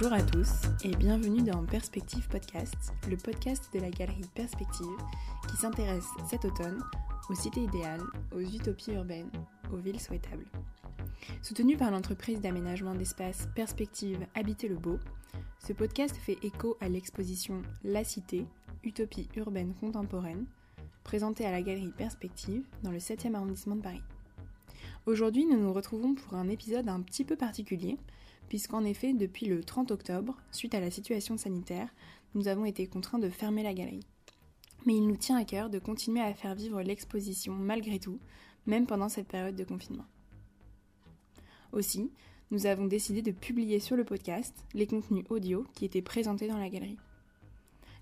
Bonjour à tous et bienvenue dans Perspective Podcast, le podcast de la galerie Perspective qui s'intéresse cet automne aux cités idéales, aux utopies urbaines, aux villes souhaitables. Soutenu par l'entreprise d'aménagement d'espace Perspective Habiter le Beau, ce podcast fait écho à l'exposition La Cité, Utopie urbaine contemporaine, présentée à la galerie Perspective dans le 7e arrondissement de Paris. Aujourd'hui, nous nous retrouvons pour un épisode un petit peu particulier, puisqu'en effet, depuis le 30 octobre, suite à la situation sanitaire, nous avons été contraints de fermer la galerie. Mais il nous tient à cœur de continuer à faire vivre l'exposition malgré tout, même pendant cette période de confinement. Aussi, nous avons décidé de publier sur le podcast les contenus audio qui étaient présentés dans la galerie.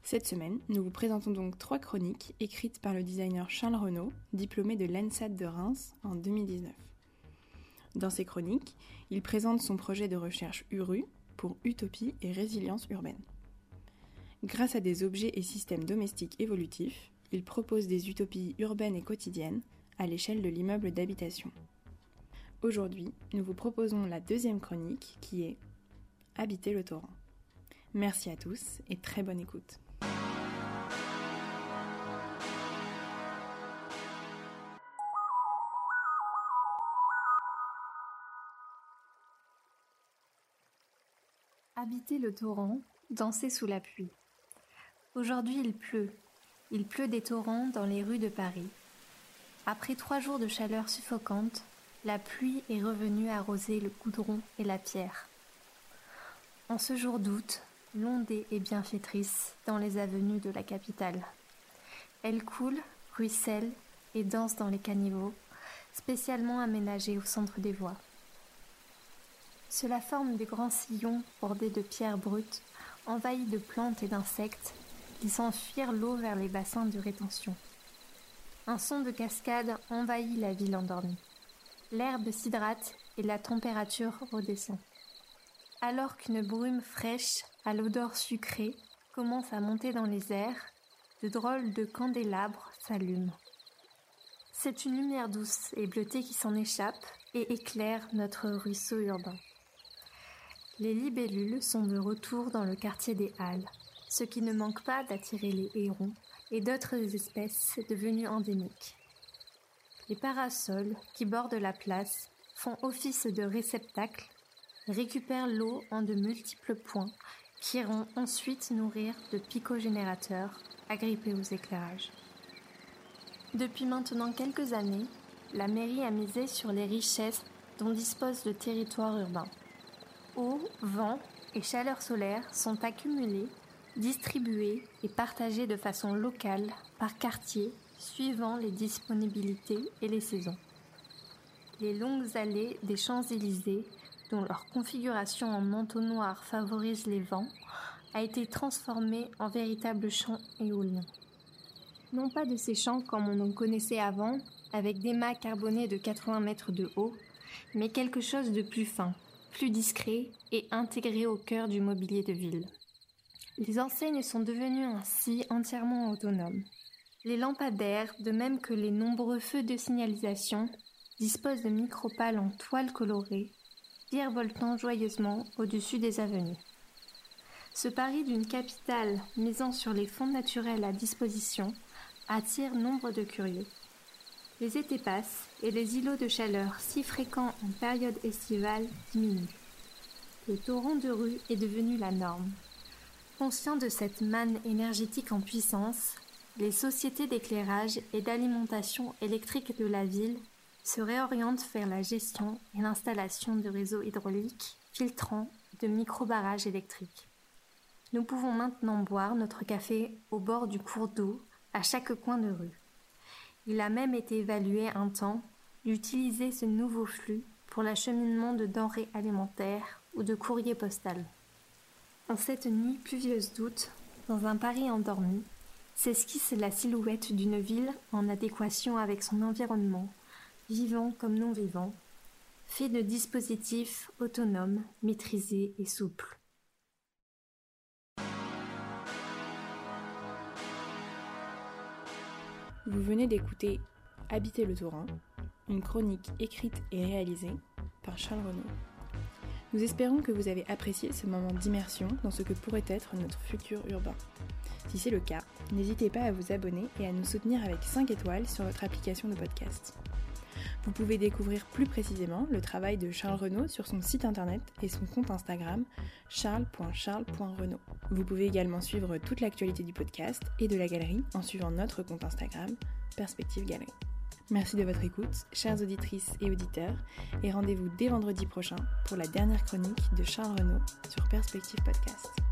Cette semaine, nous vous présentons donc trois chroniques écrites par le designer Charles Renaud, diplômé de l'ENSAT de Reims en 2019. Dans ces chroniques, il présente son projet de recherche URU pour utopie et résilience urbaine. Grâce à des objets et systèmes domestiques évolutifs, il propose des utopies urbaines et quotidiennes à l'échelle de l'immeuble d'habitation. Aujourd'hui, nous vous proposons la deuxième chronique qui est Habiter le torrent. Merci à tous et très bonne écoute. Habiter le torrent, danser sous la pluie. Aujourd'hui il pleut. Il pleut des torrents dans les rues de Paris. Après trois jours de chaleur suffocante, la pluie est revenue arroser le goudron et la pierre. En ce jour d'août, l'ondée est bienfaitrice dans les avenues de la capitale. Elle coule, ruisselle et danse dans les caniveaux, spécialement aménagés au centre des voies. Cela forme des grands sillons bordés de pierres brutes, envahis de plantes et d'insectes, qui s'enfuirent l'eau vers les bassins de rétention. Un son de cascade envahit la ville endormie. L'herbe s'hydrate et la température redescend. Alors qu'une brume fraîche, à l'odeur sucrée, commence à monter dans les airs, de drôles de candélabres s'allument. C'est une lumière douce et bleutée qui s'en échappe et éclaire notre ruisseau urbain. Les libellules sont de retour dans le quartier des Halles, ce qui ne manque pas d'attirer les hérons et d'autres espèces devenues endémiques. Les parasols qui bordent la place font office de réceptacle, récupèrent l'eau en de multiples points qui iront ensuite nourrir de picogénérateurs agrippés aux éclairages. Depuis maintenant quelques années, la mairie a misé sur les richesses dont dispose le territoire urbain eau, vent et chaleur solaire sont accumulés, distribués et partagés de façon locale par quartier suivant les disponibilités et les saisons. Les longues allées des Champs-Élysées, dont leur configuration en entonnoir favorise les vents, a été transformée en véritable champ éolien. Non pas de ces champs comme on en connaissait avant, avec des mâts carbonés de 80 mètres de haut, mais quelque chose de plus fin, plus discret et intégré au cœur du mobilier de ville. Les enseignes sont devenues ainsi entièrement autonomes. Les lampadaires, de même que les nombreux feux de signalisation, disposent de micropales en toile colorée, virevoltant joyeusement au-dessus des avenues. Ce pari d'une capitale misant sur les fonds naturels à disposition attire nombre de curieux. Les étés passent et les îlots de chaleur si fréquents en période estivale diminuent. Le torrent de rue est devenu la norme. Conscient de cette manne énergétique en puissance, les sociétés d'éclairage et d'alimentation électrique de la ville se réorientent vers la gestion et l'installation de réseaux hydrauliques, filtrants, de micro-barrages électriques. Nous pouvons maintenant boire notre café au bord du cours d'eau à chaque coin de rue. Il a même été évalué un temps d'utiliser ce nouveau flux pour l'acheminement de denrées alimentaires ou de courrier postal. En cette nuit pluvieuse d'août, dans un Paris endormi, s'esquisse la silhouette d'une ville en adéquation avec son environnement, vivant comme non vivant, fait de dispositifs autonomes, maîtrisés et souples. Vous venez d'écouter Habiter le torrent, une chronique écrite et réalisée par Charles Renaud. Nous espérons que vous avez apprécié ce moment d'immersion dans ce que pourrait être notre futur urbain. Si c'est le cas, n'hésitez pas à vous abonner et à nous soutenir avec 5 étoiles sur votre application de podcast. Vous pouvez découvrir plus précisément le travail de Charles Renaud sur son site internet et son compte Instagram charles.charles.renaud. Vous pouvez également suivre toute l'actualité du podcast et de la galerie en suivant notre compte Instagram Perspective Galerie. Merci de votre écoute, chères auditrices et auditeurs, et rendez-vous dès vendredi prochain pour la dernière chronique de Charles Renaud sur Perspective Podcast.